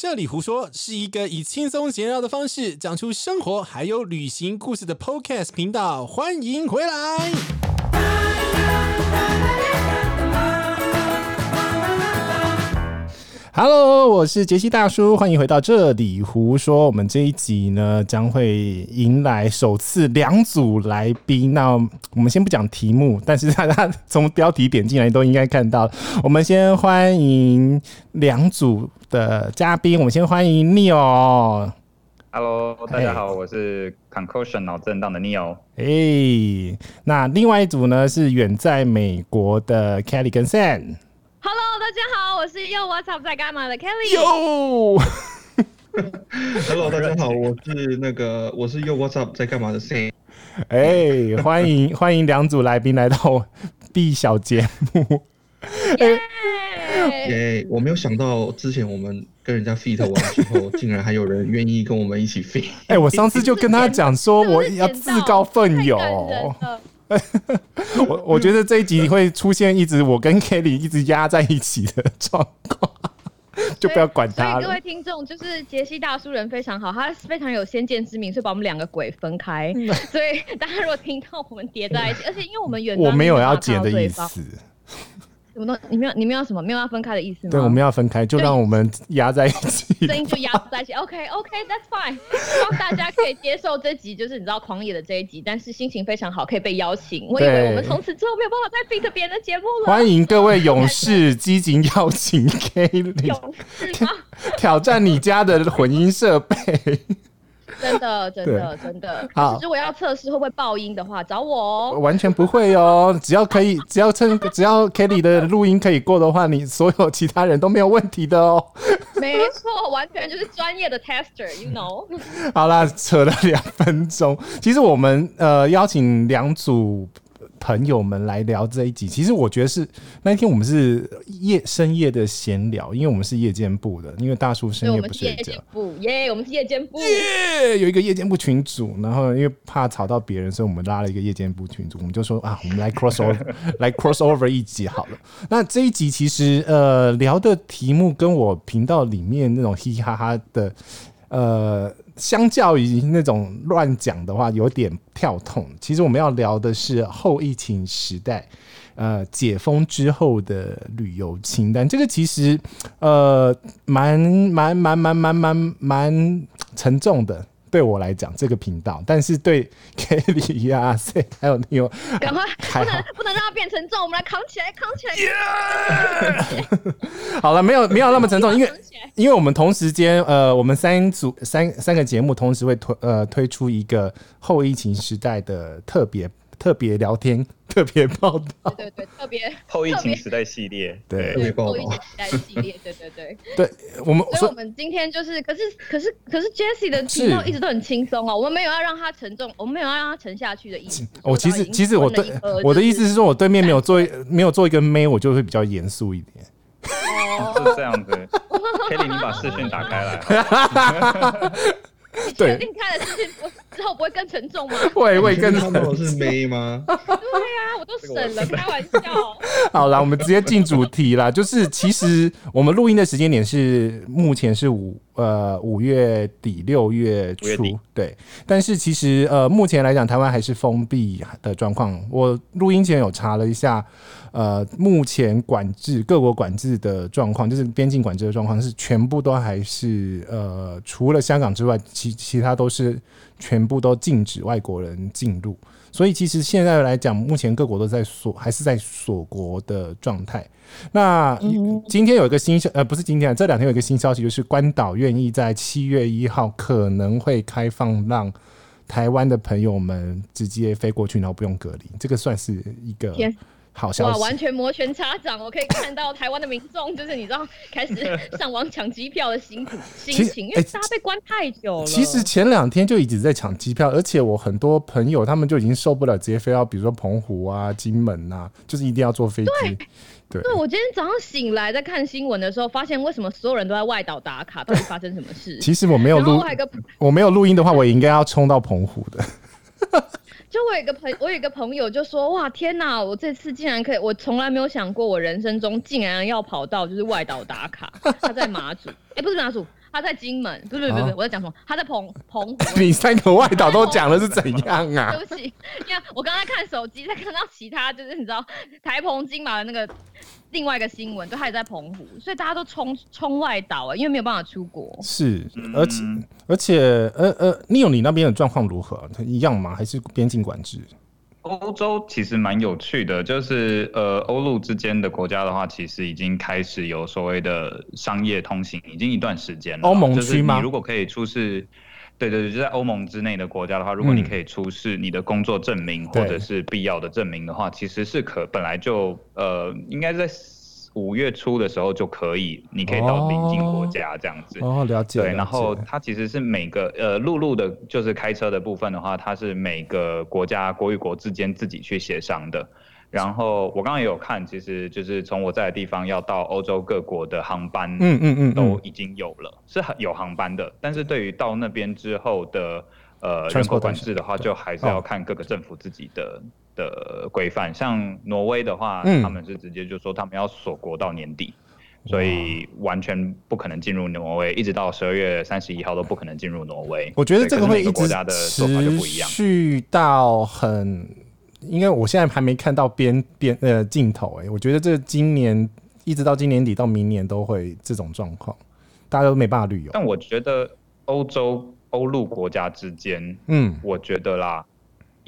这里胡说是一个以轻松闲聊的方式讲出生活还有旅行故事的 Podcast 频道，欢迎回来。Hello，我是杰西大叔，欢迎回到这里胡说。我们这一集呢，将会迎来首次两组来宾。那我们先不讲题目，但是大家从标题点进来都应该看到。我们先欢迎两组的嘉宾。我们先欢迎 Neo。Hello，大家好，我是 Concussion 脑震荡的 Neo。哎，那另外一组呢，是远在美国的 Kelly 跟 Sam。Hello，大家好，我是 Yo What's Up 在干嘛的 Kelly。Yo，Hello，大家好，我是那个我是 Yo What's Up 在干嘛的 Sam。哎，欢迎欢迎两组来宾来到 B 小节目。耶！耶！我没有想到之前我们跟人家 feat 完之后，竟然还有人愿意跟我们一起 feat。哎，我上次就跟他讲说，我要自告奋勇。我 我觉得这一集会出现一直我跟 Kelly 一直压在一起的状况，就不要管他了。所以各位听众，就是杰西大叔人非常好，他非常有先见之明，所以把我们两个鬼分开。所以大家如果听到我们叠在一起，而且因为我们远我没有要剪的意思。什么你们要，你们要什么？没有要分开的意思吗？对，我们要分开，就让我们压在一起，声音就压在一起。OK，OK，That's fine。希望大家可以接受这集，就是你知道狂野的这一集，但是心情非常好，可以被邀请。我以为我们从此之后没有办法再 feat 别人的节目了。欢迎各位勇士，激情邀请 Kelly 勇士吗？挑战你家的混音设备。真的，真的，真的。好，如果要测试会不会爆音的话，找我哦。完全不会哦，只要可以，只要趁，只要 Kelly 的录音可以过的话，你所有其他人都没有问题的哦。没错，完全就是专业的 tester，you know。好啦，扯了两分钟。其实我们呃邀请两组。朋友们来聊这一集，其实我觉得是那一天我们是夜深夜的闲聊，因为我们是夜间部的，因为大叔深夜不睡觉。耶，我们是夜间部，耶，有一个夜间部群组，然后因为怕吵到别人，所以我们拉了一个夜间部群组，我们就说啊，我们来 cross over，来 cross over 一集好了。那这一集其实呃聊的题目跟我频道里面那种嘻嘻哈哈的呃。相较于那种乱讲的话，有点跳痛。其实我们要聊的是后疫情时代，呃，解封之后的旅游清单。这个其实呃，蛮蛮蛮蛮蛮蛮蛮沉重的。对我来讲，这个频道，但是对 Kelly 呀、C 还有 Neo，赶快不能不能让它变沉重，我们来扛起来，扛起来。Yeah! 好了，没有没有那么沉重，因为 因为我们同时间呃，我们三组三三个节目同时会推呃推出一个后疫情时代的特别。特别聊天，特别报道，对对对，特别后疫情时代系列，对，对。后疫情时代系列，对对对，对我们，所以我们今天就是，可是可是可是 Jessie 的频道一直都很轻松哦，我们没有要让他沉重，我们没有要让他沉下去的意思。我其实其实我对我的意思是说，我对面没有做没有做一个妹，我就会比较严肃一点。哦，是这样子，Kelly，你把视讯打开来。你确定开了视讯之后不会更沉重吗？会会更沉重。是妹吗？对呀，我都省了，开玩笑。好了，我们直接进主题啦。就是其实我们录音的时间点是目前是五呃五月底六月初，对。但是其实呃目前来讲，台湾还是封闭的状况。我录音前有查了一下。呃，目前管制各国管制的状况，就是边境管制的状况，是全部都还是呃，除了香港之外，其其他都是全部都禁止外国人进入。所以其实现在来讲，目前各国都在锁，还是在锁国的状态。那今天有一个新消，呃，不是今天，这两天有一个新消息，就是关岛愿意在七月一号可能会开放，让台湾的朋友们直接飞过去，然后不用隔离。这个算是一个。好哇，完全摩拳擦掌！我可以看到台湾的民众，就是你知道，开始上网抢机票的心情 心情，因为大家被关太久了。其实前两天就一直在抢机票，而且我很多朋友他们就已经受不了，直接飞到比如说澎湖啊、金门啊，就是一定要坐飞机。对，对，对，我今天早上醒来在看新闻的时候，发现为什么所有人都在外岛打卡，到底发生什么事？其实我没有录，我没有录音的话，我应该要冲到澎湖的。就我有个朋，我有个朋友就说：“哇，天哪！我这次竟然可以，我从来没有想过，我人生中竟然要跑到就是外岛打卡。他在马祖，哎、不是马祖，他在金门，不是不是不是，我在讲什么？他在澎澎湖。你三个外岛都讲的是怎样啊？对不起，因为我刚才看手机，在看到其他就是你知道台澎金马的那个另外一个新闻，就他也在澎湖，所以大家都冲冲外岛啊，因为没有办法出国。是，而且而且呃呃，Neo 你那边的状况如何？一样吗？还是边境管制？欧洲其实蛮有趣的，就是呃，欧陆之间的国家的话，其实已经开始有所谓的商业通行，已经一段时间了。欧盟区吗？就是你如果可以出示，对对对，就在欧盟之内的国家的话，如果你可以出示你的工作证明或者是必要的证明的话，其实是可本来就呃，应该在。五月初的时候就可以，你可以到邻近国家这样子。哦，了解。对，然后它其实是每个呃陆路的，就是开车的部分的话，它是每个国家国与国之间自己去协商的。然后我刚刚也有看，其实就是从我在的地方要到欧洲各国的航班，嗯嗯嗯，都已经有了，是有航班的。但是对于到那边之后的呃人口管制的话，就还是要看各个政府自己的。的规范，像挪威的话，嗯、他们是直接就说他们要锁国到年底，所以完全不可能进入挪威，一直到十二月三十一号都不可能进入挪威。我觉得这个会一直国家的做法就不一样，去到很，因为我现在还没看到边边呃尽头哎，我觉得这今年一直到今年底到明年都会这种状况，大家都没办法旅游。但我觉得欧洲欧陆国家之间，嗯，我觉得啦。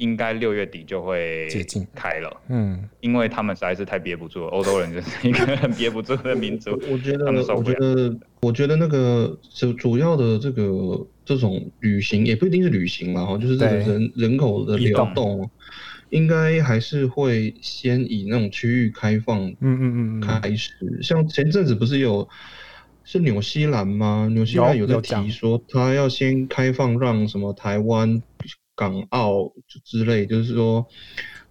应该六月底就会解禁开了，嗯，因为他们实在是太憋不住了，欧洲人就是一个很憋不住的民族。我觉得，我觉得，我觉得那个主主要的这个这种旅行也不一定是旅行嘛，哈，就是这个人人口的流动，应该还是会先以那种区域开放，嗯嗯嗯开始。像前阵子不是有是纽西兰吗？纽西兰有在提说，他要先开放让什么台湾。港澳之类，就是说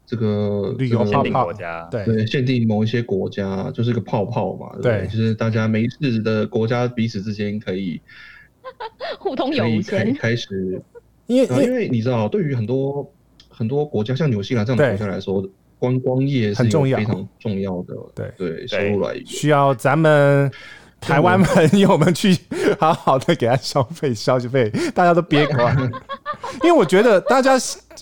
这个旅游限定国家，对，限定某一些国家，就是个泡泡嘛，对，对，就是大家没事的国家彼此之间可以 互通有无，开开始，因为因为你知道，对于很多很多国家，像纽西兰这样的国家来说，观光业是非常重要的，对对，收入来源需要咱们。台湾朋友们去 好好的给他消费消费，大家都憋关，因为我觉得大家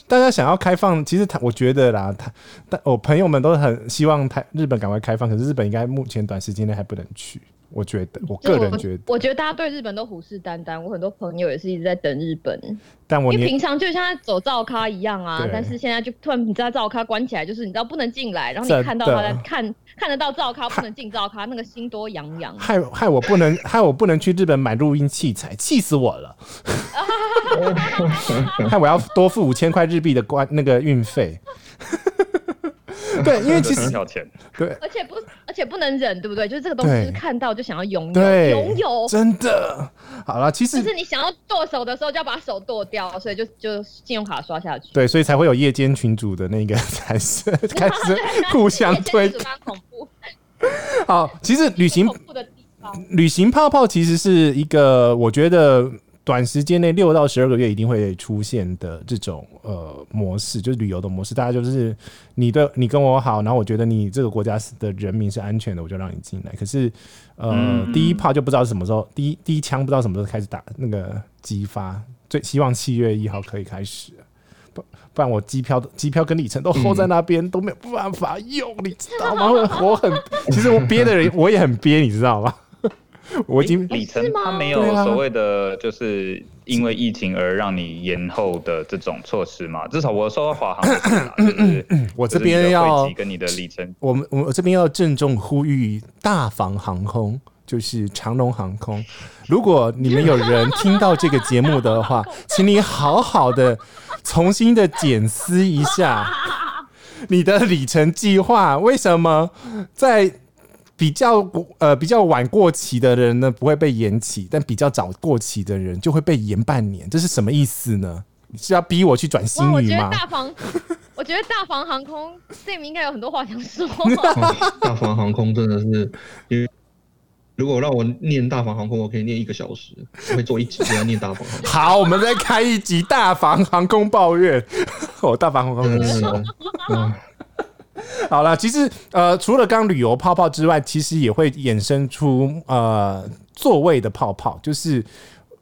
大家想要开放，其实他我觉得啦，他但我朋友们都很希望台日本赶快开放，可是日本应该目前短时间内还不能去。我觉得，我个人觉得我，我觉得大家对日本都虎视眈眈。我很多朋友也是一直在等日本，但我因为平常就像走照咖一样啊，但是现在就突然你知道照咖关起来，就是你知道不能进来，然后你看到他在看看得到照咖，不能进照咖，那个心多痒痒。害害我不能害我不能去日本买录音器材，气死我了！害我要多付五千块日币的关那个运费。对，因为其实对，而且不，而且不能忍，对不对？就是这个东西，看到就想要拥有，拥有，真的。好了，其实就是你想要剁手的时候，就要把手剁掉，所以就就信用卡刷下去。对，所以才会有夜间群主的那个才是 开始互相推。恐怖。好，其实旅行旅行泡泡其实是一个，我觉得。短时间内六到十二个月一定会出现的这种呃模式，就是旅游的模式。大家就是你的你跟我好，然后我觉得你这个国家的人民是安全的，我就让你进来。可是呃，嗯、第一炮就不知道是什么时候，第一第一枪不知道什么时候开始打那个激发。最希望七月一号可以开始，不不然我机票的机票跟里程都 hold 在那边，嗯、都没有办法用，你知道吗？我很其实我憋的人我也很憋，你知道吗？我已经里程，他没有所谓的，就是因为疫情而让你延后的这种措施嘛。至少我收到华航，就是我这边要跟你的里程，我们我这边要郑重呼吁大房航空，就是长龙航空。如果你们有人听到这个节目的话，请你好好的重新的检视一下你的里程计划，为什么在？比较呃比较晚过期的人呢，不会被延期，但比较早过期的人就会被延半年，这是什么意思呢？是要逼我去转星宇吗？我觉得大房，我觉得大房航空 Sam 应该有很多话想说。大房航空真的是，因为如果让我念大房航空，我可以念一个小时，我会做一集要念大房航空。好，我们再开一集大房航空抱怨。哦，大房航空真的是。好了，其实呃，除了刚旅游泡泡之外，其实也会衍生出呃座位的泡泡，就是。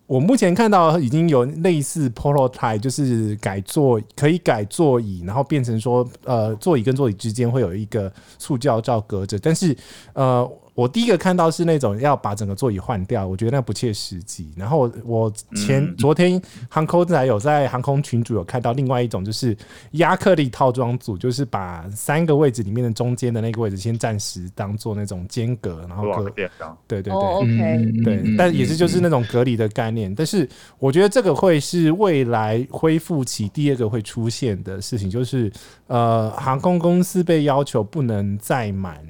我目前看到已经有类似 Polo Type，就是改座可以改座椅，然后变成说，呃，座椅跟座椅之间会有一个塑胶罩隔着，但是，呃。我第一个看到是那种要把整个座椅换掉，我觉得那不切实际。然后我前、嗯、昨天航空仔有在航空群组有看到另外一种，就是亚克力套装组，就是把三个位置里面的中间的那个位置先暂时当做那种间隔，然后隔对对对、oh, okay. 对，但也是就是那种隔离的概念。但是我觉得这个会是未来恢复期第二个会出现的事情，就是呃，航空公司被要求不能再满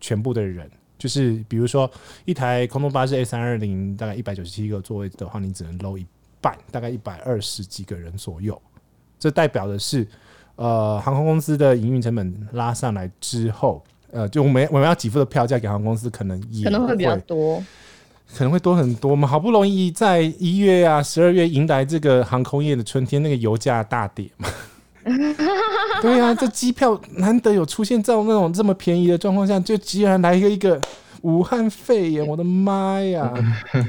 全部的人。就是比如说，一台空中巴士 A 三二零，大概一百九十七个座位的话，你只能 load 一半，大概一百二十几个人左右。这代表的是，呃，航空公司的营运成本拉上来之后，呃，就我们我们要给付的票价给航空公司可能也可能会比较多，可能会多很多嘛。好不容易在一月啊、十二月迎来这个航空业的春天，那个油价大跌嘛。对呀、啊，这机票难得有出现在那种这么便宜的状况下，就居然来一个一个武汉肺炎，我的妈呀！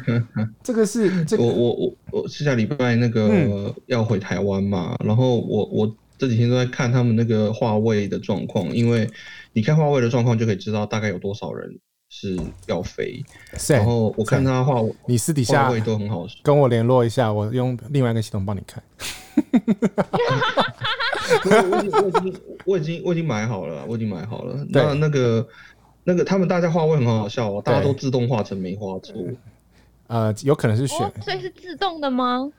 这个是这个，我我我我是下礼拜那个要回台湾嘛，嗯、然后我我这几天都在看他们那个话位的状况，因为你看话位的状况就可以知道大概有多少人是要飞。然后我看他话，你私底下位都很好，跟我联络一下，我用另外一个系统帮你看。我已经我已经我已经我已经买好了，我已经买好了。那那个那个他们大家画位很好笑哦，大家都自动画成梅花座。呃，有可能是选，所以是自动的吗？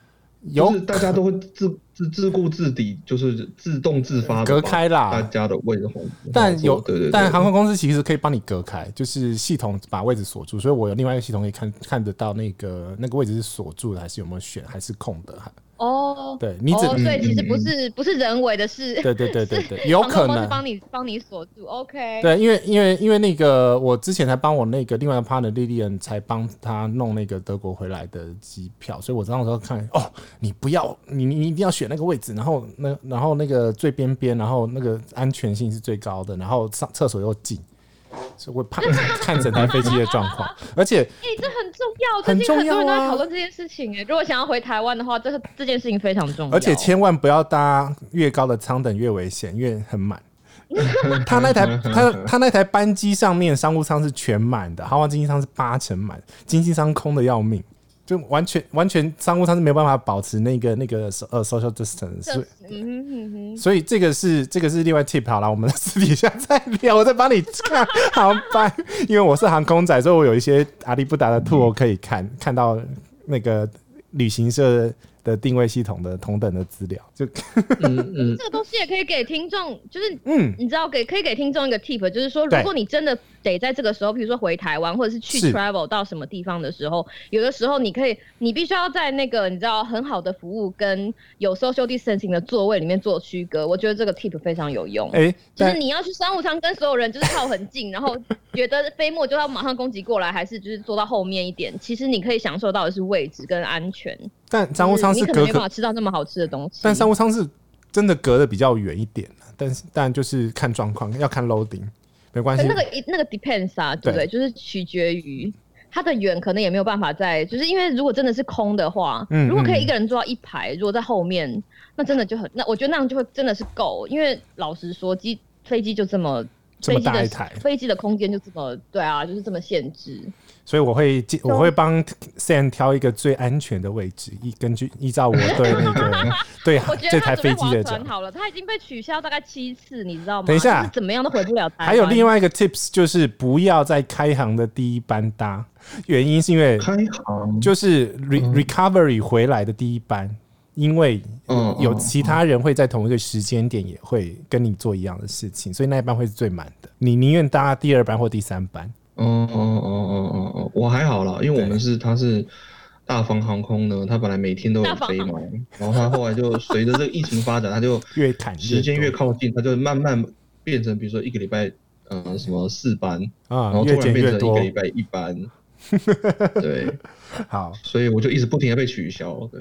有，大家都会自自自顾自底，就是自动自发隔开啦，大家的位置。但有对对，但航空公司其实可以帮你隔开，就是系统把位置锁住，所以我有另外一个系统可以看看得到那个那个位置是锁住的，还是有没有选，还是空的。哦、oh，对，你只、oh, 所以其实不是、嗯、不是人为的事，对对对对对，有可能帮你帮你锁住，OK。对，因为因为因为那个我之前才帮我那个另外一个 partner 莉莉安才帮他弄那个德国回来的机票，所以我当时候看哦，你不要你你一定要选那个位置，然后那然后那个最边边，然后那个安全性是最高的，然后上厕所又近。是会看看整台飞机的状况，而且，哎、欸，这很重要，最近很多人都在讨论这件事情。哎，如果想要回台湾的话，这个这件事情非常重要。而且千万不要搭越高的舱等越危险，因为很满。他那台他他那台班机上面商务舱是全满的，豪华经济舱是八成满，经济舱空的要命。就完全完全商务舱是没有办法保持那个那个呃 social distance，所以所以这个是这个是另外 tip 好了，我们私底下再聊，我再帮你看航班，因为我是航空仔，所以我有一些阿里不达的 tour 可以看看到那个旅行社。的定位系统的同等的资料，就嗯嗯，这个东西也可以给听众，就是嗯，你知道给可以给听众一个 tip，就是说，如果你真的得在这个时候，比如说回台湾或者是去 travel 到什么地方的时候，有的时候你可以，你必须要在那个你知道很好的服务跟有 social distancing 的座位里面做区隔。我觉得这个 tip 非常有用。哎、欸，就是你要去商务舱跟所有人就是靠很近，然后觉得飞沫就要马上攻击过来，还是就是坐到后面一点？其实你可以享受到的是位置跟安全。但商务舱是隔，可没办法吃到那么好吃的东西。但商务舱是真的隔的比较远一点，但是但就是看状况，要看 loading，没关系。那个那个 depends 啊，对不对？就是取决于它的远，可能也没有办法在，就是因为如果真的是空的话，嗯，如果可以一个人坐到一排，如果在后面，那真的就很，那我觉得那样就会真的是够，因为老实说，机飞机就这么这么大一台，飞机的空间就这么对啊，就是这么限制。所以我会我会帮 Sam 挑一个最安全的位置，依根据依照我对那个 对这台飞机的讲。好了，它已经被取消大概七次，你知道吗？等一下，怎么样都回不了台。还有另外一个 tips 就是不要在开航的第一班搭，原因是因为开航就是 re recovery 回来的第一班，因为有其他人会在同一个时间点也会跟你做一样的事情，所以那一班会是最满的。你宁愿搭第二班或第三班。哦哦哦哦哦哦，我还好啦，因为我们是他是大方航空呢，他本来每天都有飞嘛，然后他后来就随着这个疫情发展，他就越时间越靠近，他就慢慢变成比如说一个礼拜呃什么四班啊，然后突然变成一个礼拜一班，对，好，所以我就一直不停的被取消，对。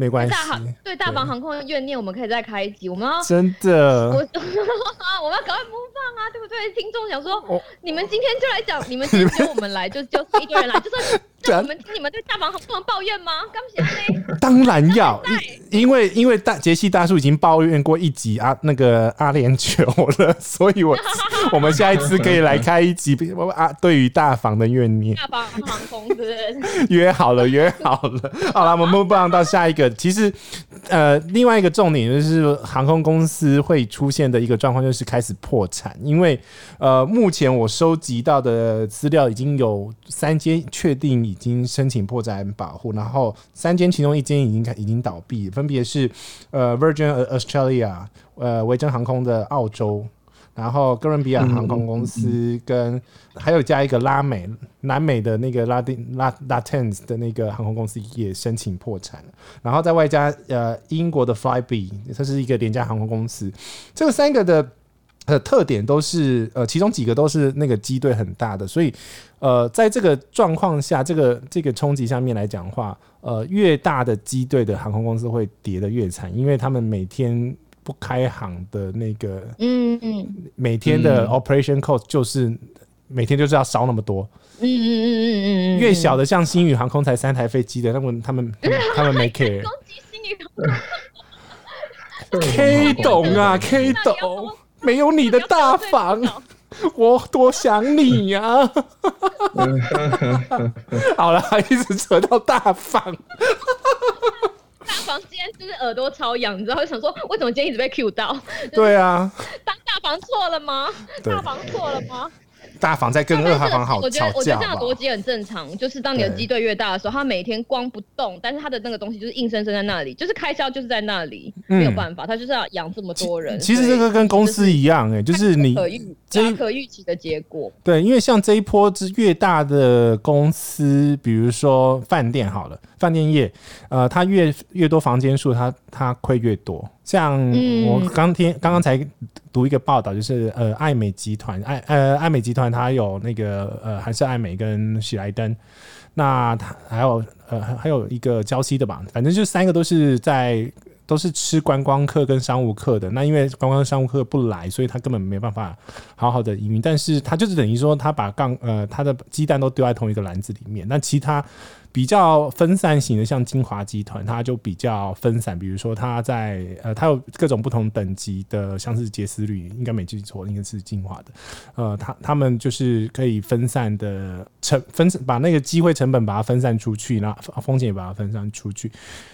没关系。大航对大房航空的怨念，我们可以再开一集。我们要真的，我 我们要赶快播放啊，对不对？听众想说，你们今天就来讲，你们今天我们来，就就一个人来，就算那我们你们对大房不能抱怨吗？刚才呢？当然要，因为因为大杰西大叔已经抱怨过一集啊，那个阿联酋了，所以我 我们下一次可以来开一集啊，对于大房的怨念。大房航空是不是？约好了，约好了。好了，我们不让到下一个。其实，呃，另外一个重点就是航空公司会出现的一个状况，就是开始破产，因为呃，目前我收集到的资料已经有三间确定。已经申请破产保护，然后三间其中一间已经已经倒闭，分别是呃 Virgin Australia，呃维珍航空的澳洲，然后哥伦比亚航空公司跟还有加一个拉美南美的那个拉丁拉 Latam 的那个航空公司也申请破产，然后再外加呃英国的 Flybe，它是一个廉价航空公司，这个三个的。呃，特点都是呃，其中几个都是那个机队很大的，所以呃，在这个状况下，这个这个冲击下面来讲的话，呃，越大的机队的航空公司会跌得越惨，因为他们每天不开航的那个，嗯嗯，每天的 operation cost 就是每天就是要烧那么多，嗯嗯嗯嗯嗯嗯，越小的像星宇航空才三台飞机的，那么他们他们他们没 care，攻击星宇 K 懂啊，K 懂。没有你的大房，我多想你呀、啊！好了，一直扯到大房。大房今天就是耳朵超痒，你知道？我想说，为什么今天一直被 Q 到？对啊，当大房错了吗？大房错了吗？大房在跟二号房好吵架，我觉得我觉得这样逻辑很正常，就是当你的机队越大的时候，它每天光不动，但是它的那个东西就是硬生生在那里，就是开销就是在那里，没有办法，它就是要养这么多人。其实这个跟公司一样，哎，就是你可预这可预期的结果。对，因为像这一波之越大的公司，比如说饭店好了，饭店业，呃，它越越多房间数，它它亏越多。像我刚听刚刚才读一个报道，就是呃爱美集团爱呃爱美集团它有那个呃还是爱美跟喜来登，那它还有呃还有一个娇西的吧，反正就三个都是在都是吃观光客跟商务客的。那因为观光商务客不来，所以他根本没办法好好的营运。但是他就是等于说他把杠呃他的鸡蛋都丢在同一个篮子里面，那其他。比较分散型的，像晶华集团，它就比较分散。比如说，它在呃，它有各种不同等级的，像是杰思旅，应该没记错，应该是晶华的。呃，他他们就是可以分散的成分，把那个机会成本把它分散出去，然后风险也把它分散出去，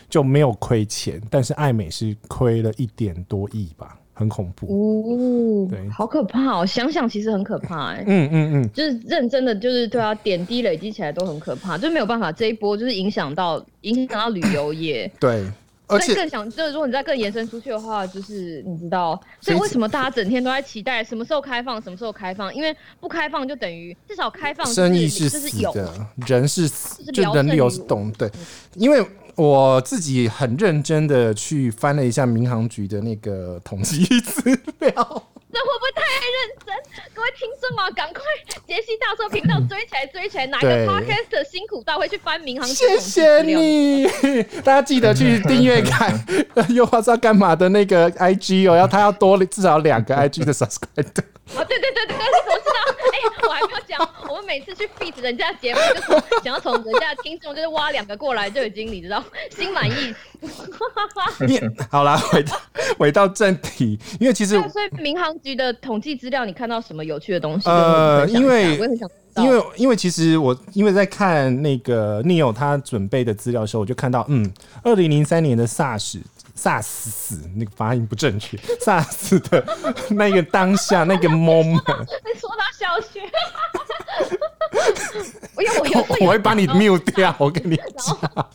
就没有亏钱。但是爱美是亏了一点多亿吧。很恐怖哦，对，好可怕哦！想想其实很可怕哎，嗯嗯嗯，就是认真的，就是对啊，点滴累积起来都很可怕，就没有办法这一波就是影响到影响到旅游业，对，而且更想就是如果你再更延伸出去的话，就是你知道，所以为什么大家整天都在期待什么时候开放，什么时候开放？因为不开放就等于至少开放，生意是死的，人是死，就人流是动，对，因为。我自己很认真的去翻了一下民航局的那个统计资料，这会不会太认真？各位听众啊，赶快杰西大叔频道追起来，追起来！哪个 Podcast 辛苦到会去翻民航局？谢谢你，大家记得去订阅看 又不知道干嘛的那个 IG 哦，要他要多至少两个 IG 的 subscribe。哦，对对对对对，你怎么知道？哎、欸，我还没有讲，我们每次去 feed 人家节目，就是想要从人家的听众就是挖两个过来，就已经你知道心满意足。好啦，回到回到正题，因为其实所以民航局的统计资料，你看到什么有趣的东西？呃，因为我也很想，因为因为其实我因为在看那个 Neil 他准备的资料的时候，我就看到，嗯，二零零三年的 SARS。萨斯死，那个发音不正确。萨斯的那个当下，那个 moment。说到小学，我我我会把你 mute 掉。我跟你讲，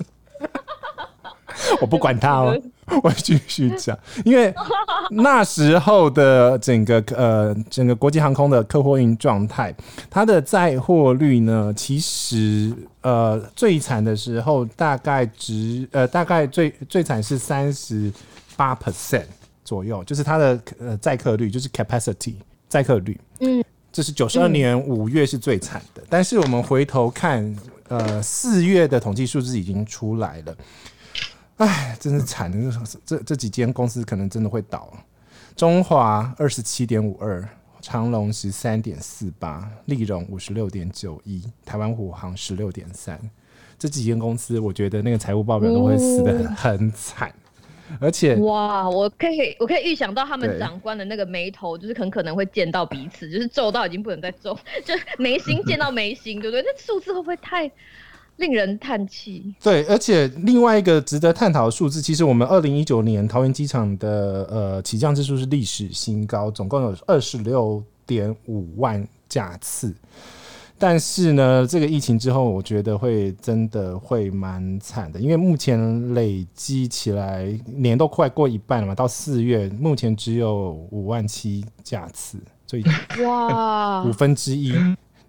我不管他哦，我继续讲。因为那时候的整个呃整个国际航空的客货运状态，它的载货率呢，其实。呃，最惨的时候大概值呃，大概最最惨是三十八 percent 左右，就是它的呃载客率，就是 capacity 载客率。嗯，这是九十二年五月是最惨的，嗯。但是我们回头看，呃，四月的统计数字已经出来了。哎，真是惨的，这这几间公司可能真的会倒。中华二十七点五二。长隆十三点四八，利荣五十六点九一，台湾虎航十六点三，这几间公司，我觉得那个财务报表都会死得很很惨。而且哇，我可以我可以预想到他们长官的那个眉头，就是很可能会见到彼此，就是皱到已经不能再皱，就眉心见到眉心，对不对？那数字会不会太令人叹气？对，而且另外一个值得探讨的数字，其实我们二零一九年桃园机场的呃起降次数是历史新高，总共有二十六点五万架次。但是呢，这个疫情之后，我觉得会真的会蛮惨的，因为目前累积起来年都快过一半了嘛，到四月目前只有五万七架次，所以哇，五分之一，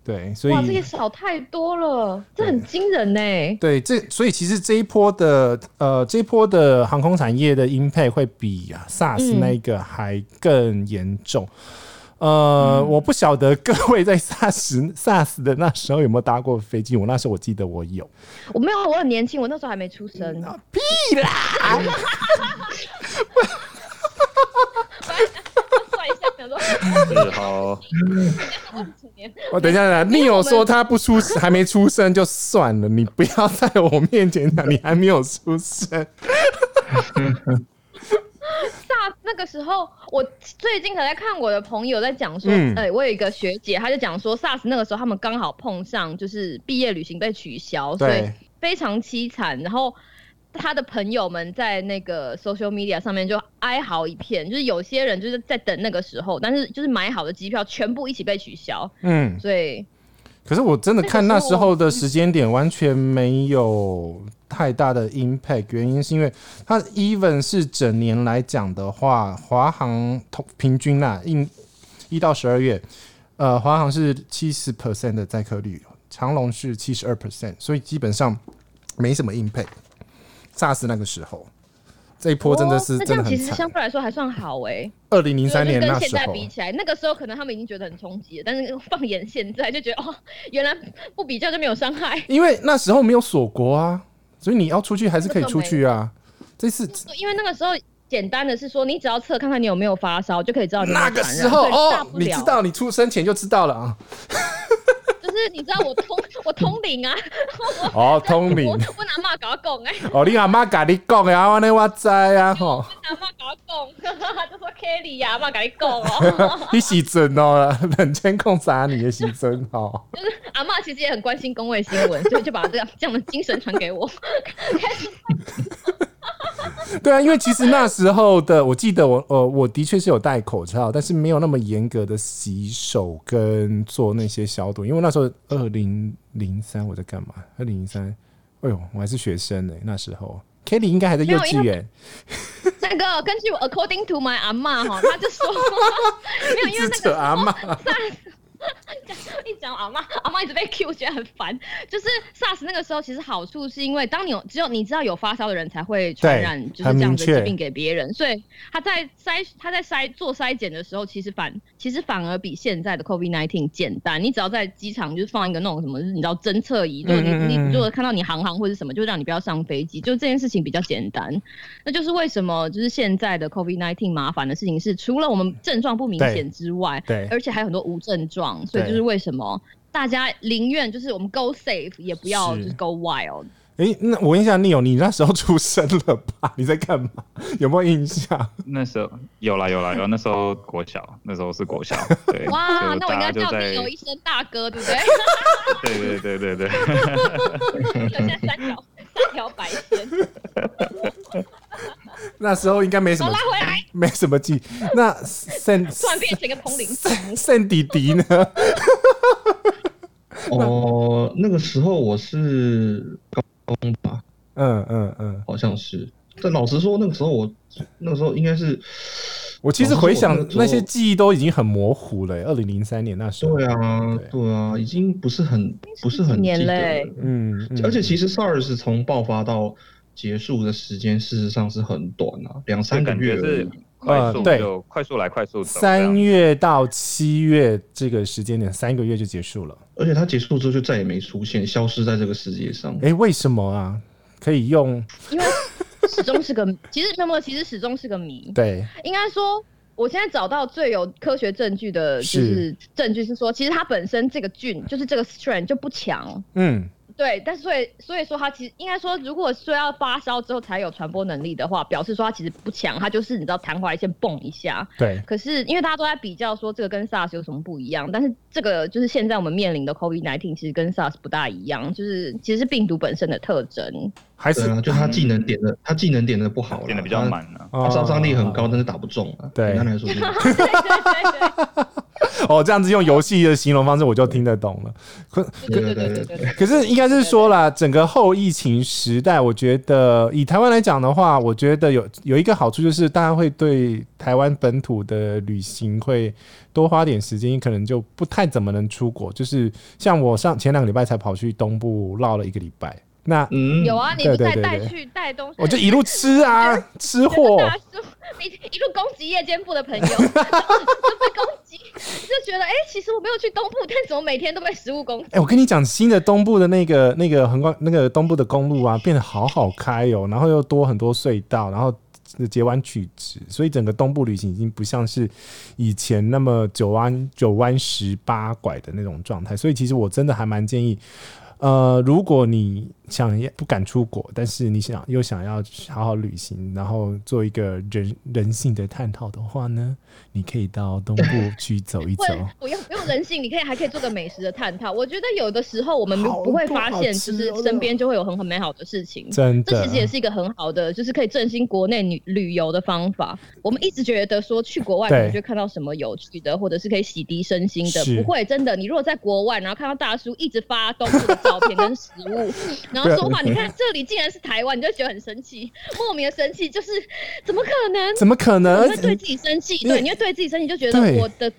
对，所以哇，这个少太多了，这很惊人呢。对，这所以其实这一波的呃，这一波的航空产业的 impact 会比 SARS 那个还更严重。嗯呃，嗯、我不晓得各位在 SARS SARS 的那时候有没有搭过飞机？我那时候我记得我有，我没有，我很年轻，我那时候还没出生。嗯、屁啦！好。我等一下，你有说他不出还没出生就算了，你不要在我面前讲你还没有出生。那个时候，我最近才在看我的朋友在讲说，哎、嗯欸，我有一个学姐，她就讲说，SARS 那个时候他们刚好碰上，就是毕业旅行被取消，对所以非常凄惨。然后他的朋友们在那个 social media 上面就哀嚎一片，就是有些人就是在等那个时候，但是就是买好的机票全部一起被取消，嗯，所以。可是我真的看那时候的时间点，完全没有太大的 impact。原因是因为它 even 是整年来讲的话，华航同平均呐，一一到十二月，呃，华航是七十 percent 的载客率，长龙是七十二 percent，所以基本上没什么 impact。SARS 那个时候。这一波真的是真的很惨。其实相对来说还算好哎、欸。二零零三年那时候，跟现在比起来，那个时候可能他们已经觉得很冲击了，但是放眼现在就觉得哦，原来不比较就没有伤害。因为那时候没有锁国啊，所以你要出去还是可以出去啊。这次因为那个时候简单的是说，你只要测看看你有没有发烧，就可以知道你。那个时候哦，你知道你出生前就知道了啊。就是你知道我通我通灵啊，哦通灵，我阿妈搞讲哎，哦你阿妈跟你讲的啊，我呢我知啊吼，我阿妈搞讲，就说 Kelly 呀，阿妈跟你讲哦，你是真哦，冷千控啥你的是真哦，就是阿妈其实也很关心公卫新闻，所以就把这样这样的精神传给我。对啊，因为其实那时候的，我记得我呃，我的确是有戴口罩，但是没有那么严格的洗手跟做那些消毒。因为那时候二零零三我在干嘛？二零零三，哎呦，我还是学生呢。那时候 Kelly 应该还在幼稚园。那个根据我 According to my 阿嬷哈，他就说 没有，因为那个阿嬷。一讲阿妈，阿妈一直被 Q，觉得很烦。就是 SARS 那个时候，其实好处是因为当你有只有你知道有发烧的人才会传染，就是这样的疾病给别人，所以他在筛他在筛做筛检的时候，其实反其实反而比现在的 COVID-19 简单。你只要在机场就是放一个那种什么，你知道侦测仪，就你你如果看到你航航或者什么，就让你不要上飞机，就这件事情比较简单。那就是为什么就是现在的 COVID-19 麻烦的事情是，除了我们症状不明显之外，对，而且还有很多无症状。所以就是为什么大家宁愿就是我们 go safe 也不要就是 go wild。哎、欸，那我问一下 Neil，你那时候出生了吧？你在干嘛？有没有印象？那时候有啦有啦有，那时候国小，那时候是国小。对哇，那我应该叫 Neil 一声大哥，对不对？对对对对对。现在 三条三条白线。那时候应该没什么，拉回来没什么记。那圣突然变成一个通灵圣圣弟弟呢？哦，那个时候我是高中吧？嗯嗯嗯，好像是。但老实说，那个时候我那个时候应该是，我其实回想那些记忆都已经很模糊了。二零零三年那时候，对啊，对啊，已经不是很不是很记得。嗯，而且其实 SARS 从爆发到结束的时间事实上是很短啊，两三个月是快速，对，快速来快速走。三月到七月这个时间点，三个月就结束了。而且它结束之后就再也没出现，消失在这个世界上。哎、欸，为什么啊？可以用？因为始终是个，其实那么其实始终是个谜。对，应该说，我现在找到最有科学证据的，就是证据是说，其实它本身这个菌，就是这个 strain 就不强。嗯。对，但是所以所以说他其实应该说，如果说要发烧之后才有传播能力的话，表示说他其实不强，他就是你知道昙花一现蹦一下。对。可是因为大家都在比较说这个跟 SARS 有什么不一样，但是这个就是现在我们面临的 COVID-19 其实跟 SARS 不大一样，就是其实是病毒本身的特征。还是啊，就他技能点的，他技能点的不好，点的比较满啊，他杀伤力很高，但是打不中啊。对，简单来说。哦，这样子用游戏的形容方式我就听得懂了。可对对对对对。可是应该是说啦，整个后疫情时代，我觉得以台湾来讲的话，我觉得有有一个好处就是大家会对台湾本土的旅行会多花点时间，可能就不太怎么能出国。就是像我上前两个礼拜才跑去东部绕了一个礼拜。那嗯，有啊，你不带带去带东西，我就一路吃啊，吃货。大叔，你一路攻击夜间部的朋友，就被攻击，就觉得哎、欸，其实我没有去东部，但怎么每天都被食物攻击？哎、欸，我跟你讲，新的东部的那个那个横贯那个东部的公路啊，变得好好开哦，然后又多很多隧道，然后截弯曲直，所以整个东部旅行已经不像是以前那么九弯九弯十八拐的那种状态，所以其实我真的还蛮建议。呃，如果你想要不敢出国，但是你想又想要好好旅行，然后做一个人人性的探讨的话呢，你可以到东部去走一走。不用不用人性，你可以还可以做个美食的探讨。我觉得有的时候我们不会发现，就是身边就会有很很美好的事情。真的，这其实也是一个很好的，就是可以振兴国内旅旅游的方法。我们一直觉得说去国外可能就看到什么有趣的，或者是可以洗涤身心的。不会，真的，你如果在国外，然后看到大叔一直发东部的照片跟食物，然后说话，你看这里竟然是台湾，你就觉得很生气，莫名的生气，就是怎么可能？怎么可能？你会对自己生气，对，你会对自己生气，就觉得我的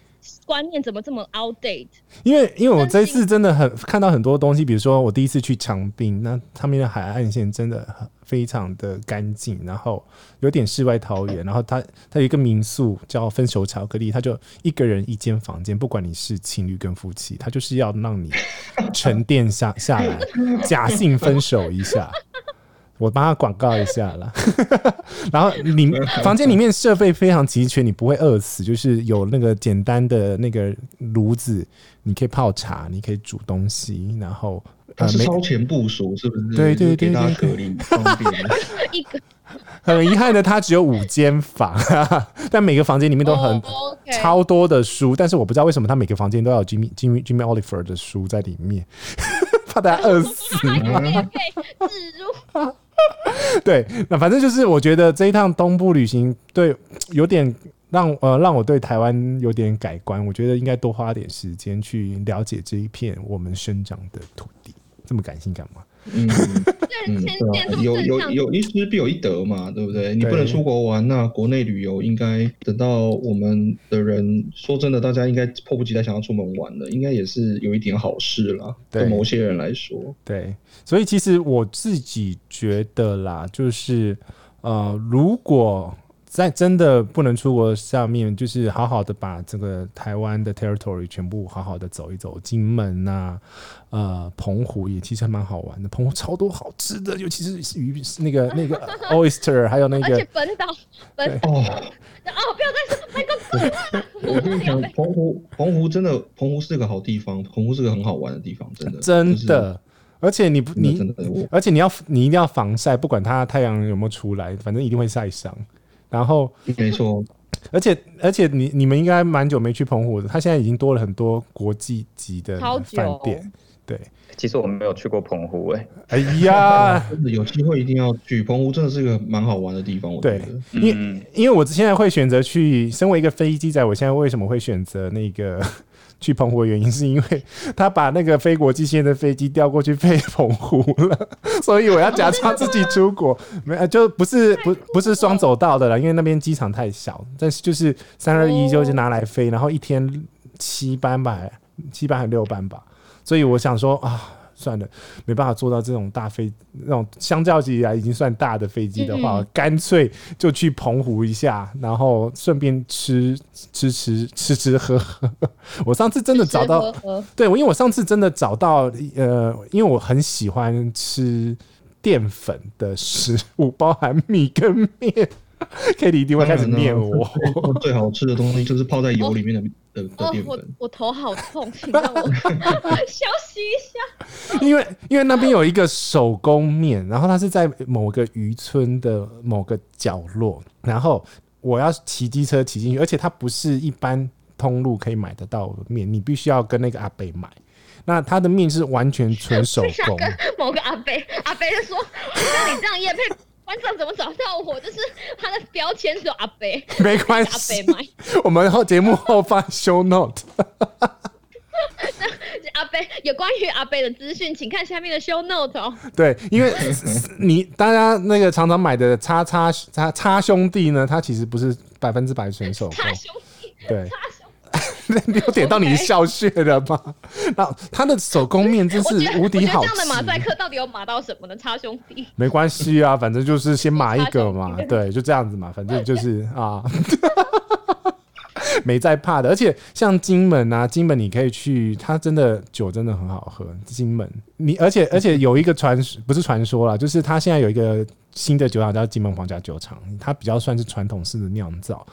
观念怎么这么 outdate？因为因为我这一次真的很看到很多东西，比如说我第一次去长滨，那他们的海岸线真的非常的干净，然后有点世外桃源，然后它它有一个民宿叫分手巧克力，他就一个人一间房间，不管你是情侣跟夫妻，他就是要让你沉淀下下来，假性分手一下。我帮他广告一下啦，然后你房间里面设备非常齐全，你不会饿死，就是有那个简单的那个炉子，你可以泡茶，你可以煮东西，然后它是超前部署，是不是？对对对对，方便。很遗憾的，它只有五间房，但每个房间里面都很超多的书，但是我不知道为什么他每个房间都要有 Jimmy Jimmy Jimmy Oliver 的书在里面，怕大家饿死。对，那反正就是我觉得这一趟东部旅行，对，有点让呃让我对台湾有点改观。我觉得应该多花点时间去了解这一片我们生长的土地。这么感性干嘛？嗯，有有有一失必有一得嘛，对不对？你不能出国玩，那国内旅游应该等到我们的人说真的，大家应该迫不及待想要出门玩的，应该也是有一点好事啦。对某些人来说，对，所以其实我自己觉得啦，就是呃，如果。在真的不能出国下面，就是好好的把这个台湾的 territory 全部好好的走一走，金门呐、啊，呃，澎湖也其实还蛮好玩的，澎湖超多好吃的，尤其是鱼，那个 那个 oyster，还有那个。而且本岛，本岛哦，哦，不要再说那个。我跟你讲，澎湖，澎湖真的，澎湖是个好地方，澎湖是个很好玩的地方，真的，真的。就是、而且你不，你，而且你要，你一定要防晒，不管它太阳有没有出来，反正一定会晒伤。然后没错，而且而且你你们应该蛮久没去澎湖的，它现在已经多了很多国际级的饭店。对，其实我们没有去过澎湖哎、欸，哎呀，有机会一定要去澎湖，真的是个蛮好玩的地方。我觉得，对，因为因为我现在会选择去，身为一个飞机仔，我现在为什么会选择那个？去澎湖的原因是因为他把那个飞国际线的飞机调过去飞澎湖了，所以我要假装自己出国，没就不是不不是双走道的了，因为那边机场太小，但是就是三二一就是拿来飞，然后一天七班吧，七班还六班吧，所以我想说啊。算了，没办法做到这种大飞，那种相较起来已经算大的飞机的话，干、嗯、脆就去澎湖一下，然后顺便吃吃吃吃吃喝喝。我上次真的找到，吃吃喝喝对我，因为我上次真的找到，呃，因为我很喜欢吃淀粉的食物，包含米跟面。K 一定会开始念我。最好吃的东西就是泡在油里面的的的淀粉。我我头好痛，请让我 休息一下。因为因为那边有一个手工面，然后它是在某个渔村的某个角落，然后我要骑机车骑进去，而且它不是一般通路可以买得到的面，你必须要跟那个阿伯买。那他的面是完全纯手工。跟某个阿伯，阿伯就说：“那你这样也配。”观众怎么找到我？就是他的标签是阿伯，没关系。阿北买我们后节目后放 show note。阿贝有关于阿贝的资讯，请看下面的 show note 哦。对，因为 你大家那个常常买的叉叉叉叉兄弟呢，他其实不是百分之百选手工。叉兄弟，对。你有点到你笑穴了吗后他的手工面真是无敌好吃。这样的马赛克到底有马到什么呢？差兄弟，没关系啊，反正就是先码一个嘛，对，就这样子嘛，反正就是啊。没在怕的，而且像金门啊，金门你可以去，它真的酒真的很好喝。金门，你而且而且有一个传说，不是传说啦，就是它现在有一个新的酒厂叫金门皇家酒厂，它比较算是传统式的酿造。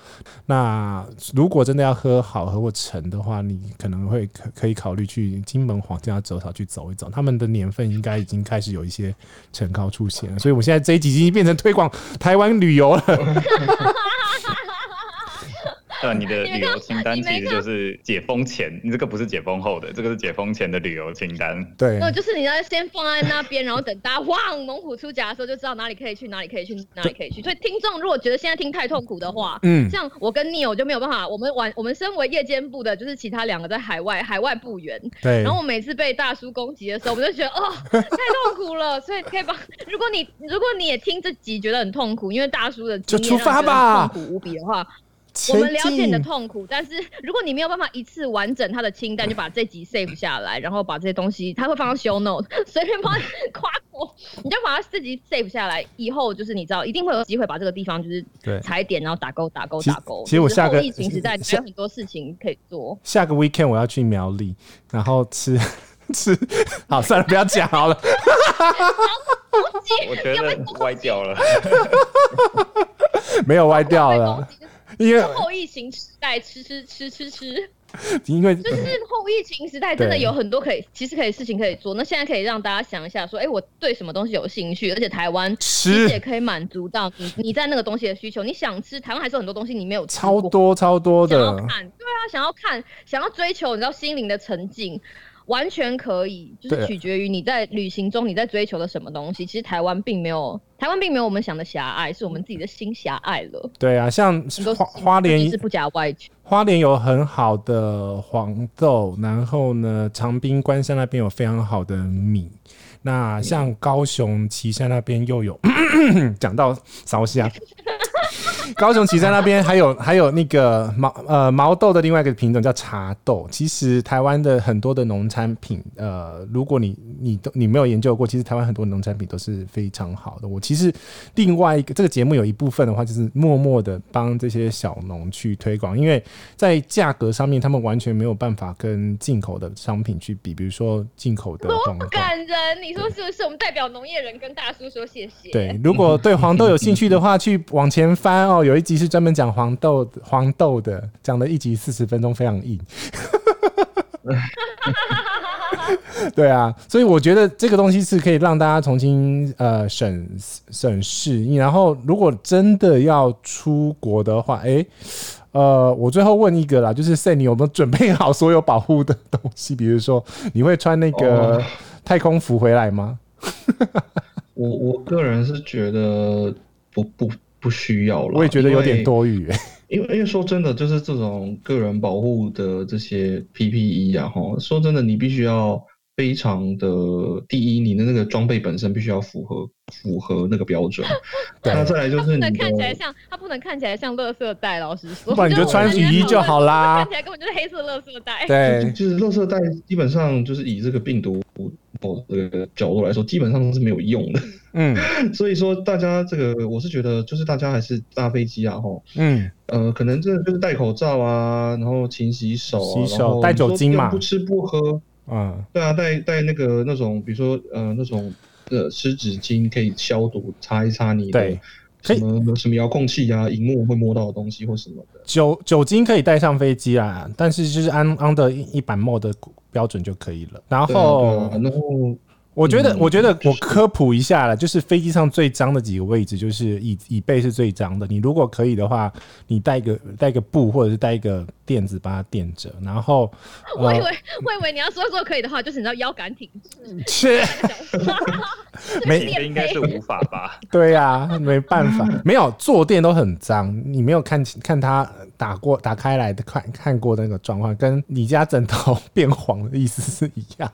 那如果真的要喝好喝或沉的话，你可能会可可以考虑去金门皇家酒厂去走一走，他们的年份应该已经开始有一些陈高出现了。所以我现在这一集已经变成推广台湾旅游了。呃，你的旅游清单其实就是解封前，你这个不是解封后的，这个是解封前的旅游清单。对，呃，就是你要先放在那边，然后等大家哇猛虎出闸的时候，就知道哪里可以去，哪里可以去，哪里可以去。所以听众如果觉得现在听太痛苦的话，嗯，像我跟 Neil 就没有办法。我们晚，我们身为夜间部的，就是其他两个在海外，海外部员。对。然后我每次被大叔攻击的时候，我们就觉得哦，太痛苦了。所以可以把，如果你如果你也听这集觉得很痛苦，因为大叔的经验就出发吧，痛苦无比的话。我们了解你的痛苦，但是 如果你没有办法一次完整他的清单，就把这集 save 下来，然后把这些东西，他会放到 show note，随便帮你 夸过，你就把它自己 save 下来，以后就是你知道，一定会有机会把这个地方就是踩点，然后打勾打勾打勾。其实我下个疫情时代还有很多事情可以做。下个 weekend 我要去苗栗，然后吃吃，好算了，不要讲好了。我觉得歪掉了，没有歪掉了。因为后疫情时代，吃吃吃吃吃，因为就是后疫情时代，真的有很多可以，其实可以事情可以做。那现在可以让大家想一下，说，哎，我对什么东西有兴趣，而且台湾其实也可以满足到你你在那个东西的需求。你想吃，台湾还是有很多东西你没有吃，超多超多的。想要看，对啊，想要看，想要追求，你知道心灵的沉静。完全可以，就是取决于你在旅行中你在追求的什么东西。其实台湾并没有，台湾并没有我们想的狭隘，是我们自己的心狭隘了。对啊，像花花莲是不假外求，花莲有很好的黄豆，然后呢，长滨关山那边有非常好的米。那像高雄旗山那边又有，讲到烧虾。高雄旗山那边还有还有那个毛呃毛豆的另外一个品种叫茶豆。其实台湾的很多的农产品，呃，如果你你都你没有研究过，其实台湾很多农产品都是非常好的。我其实另外一个这个节目有一部分的话，就是默默的帮这些小农去推广，因为在价格上面，他们完全没有办法跟进口的商品去比。比如说进口的黄豆，多感人！你说是不是？我们代表农业人跟大叔说谢谢。对，如果对黄豆有兴趣的话，去往前翻哦。有一集是专门讲黄豆黄豆的，讲了一集四十分钟，非常硬。对啊，所以我觉得这个东西是可以让大家重新呃审审视。然后，如果真的要出国的话，哎，呃，我最后问一个啦，就是 Sam，你有没有准备好所有保护的东西？比如说，你会穿那个太空服回来吗？我我个人是觉得不不。不需要了，我也觉得有点多余。因为因为说真的，就是这种个人保护的这些 PPE 啊，哈，说真的，你必须要非常的第一，你的那个装备本身必须要符合符合那个标准。那再来就是你看起来像，它不能看起来像垃圾袋。老实说，不然你就穿雨衣就好啦。看起来根本就是黑色垃圾袋。对，就是垃圾袋，基本上就是以这个病毒哦这个角度来说，基本上都是没有用的。嗯，所以说大家这个，我是觉得就是大家还是搭飞机啊，吼，嗯，呃，可能真的就是戴口罩啊，然后勤洗手啊，洗手，带酒精嘛，不吃不喝，嗯，对啊，带带那个那种，比如说呃那种呃湿纸巾可以消毒，擦一擦你的什么什么遥控器啊、荧幕会摸到的东西或什么的。酒酒精可以带上飞机啊，但是就是按按的一版墨的标准就可以了。然后，然后。我觉得，我觉得我科普一下了，就是飞机上最脏的几个位置，就是椅椅背是最脏的。你如果可以的话，你带个带个布，或者是带一个垫子把它垫着。然后，我以为我以为你要说说可以的话，就是你知道腰杆挺直。切，没应该是无法吧？对呀，没办法，没有坐垫都很脏。你没有看看它打过打开来的看看过的那个状况，跟你家枕头变黄的意思是一样。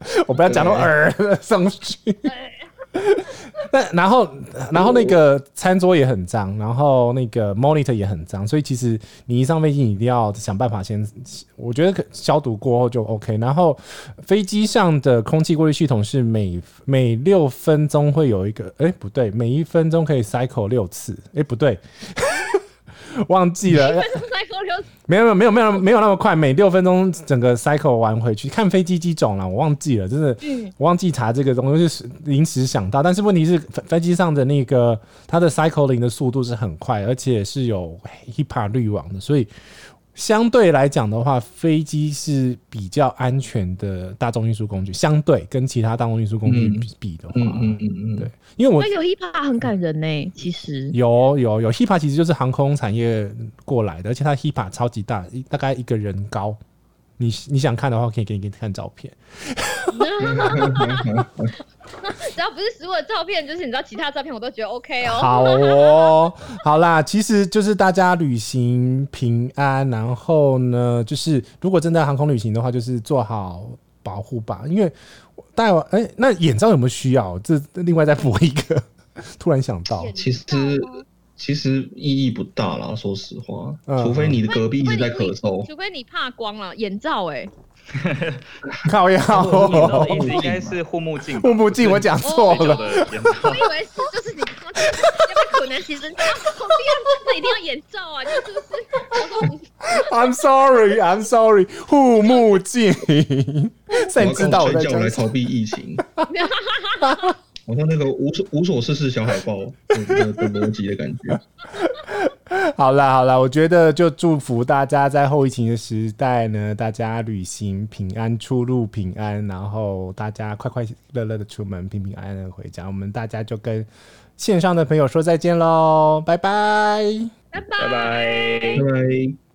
我不要讲到耳上去。那然后，然后那个餐桌也很脏，然后那个 monitor 也很脏，所以其实你一上飞机，你一定要想办法先，我觉得消毒过后就 OK。然后飞机上的空气过滤系统是每每六分钟会有一个，哎，不对，每一分钟可以 cycle 六次，哎，不对。忘记了，没有没有没有没有那么快，每六分钟整个 cycle 完回去看飞机机种了，我忘记了，真的，我忘记查这个东西，是临时想到，但是问题是飞机上的那个它的 cycling 的速度是很快，而且是有 HEPA 滤网的，所以。相对来讲的话，飞机是比较安全的大众运输工具。相对跟其他大众运输工具比的话，嗯嗯嗯嗯，对，因为我有 HIPA 很感人呢。其实有有有 HIPA 其实就是航空产业过来的，而且它 HIPA 超级大，大概一个人高。你你想看的话，可以给你给你看照片。只要不是实物的照片，就是你知道其他照片我都觉得 OK 哦。好哦，好啦，其实就是大家旅行平安，然后呢，就是如果真的航空旅行的话，就是做好保护吧。因为带完哎，那眼罩有没有需要？这另外再补一个。突然想到，其实。其实意义不大啦，说实话，除非你的隔壁一直在咳嗽，除非你怕光了，眼罩哎，靠呀，应该是护目镜，护目镜我讲错了，我以为是就是你，可能其实后面一定要眼罩啊，就是不是？I'm sorry, I'm sorry，护目镜，谁知道我在讲来逃避疫情。好像那个无所无所事事小海豹的的逻辑的感觉。好啦好啦，我觉得就祝福大家在后疫情的时代呢，大家旅行平安，出入平安，然后大家快快乐乐的出门，平平安安的回家。我们大家就跟线上的朋友说再见喽，拜拜，拜拜，拜拜。拜拜。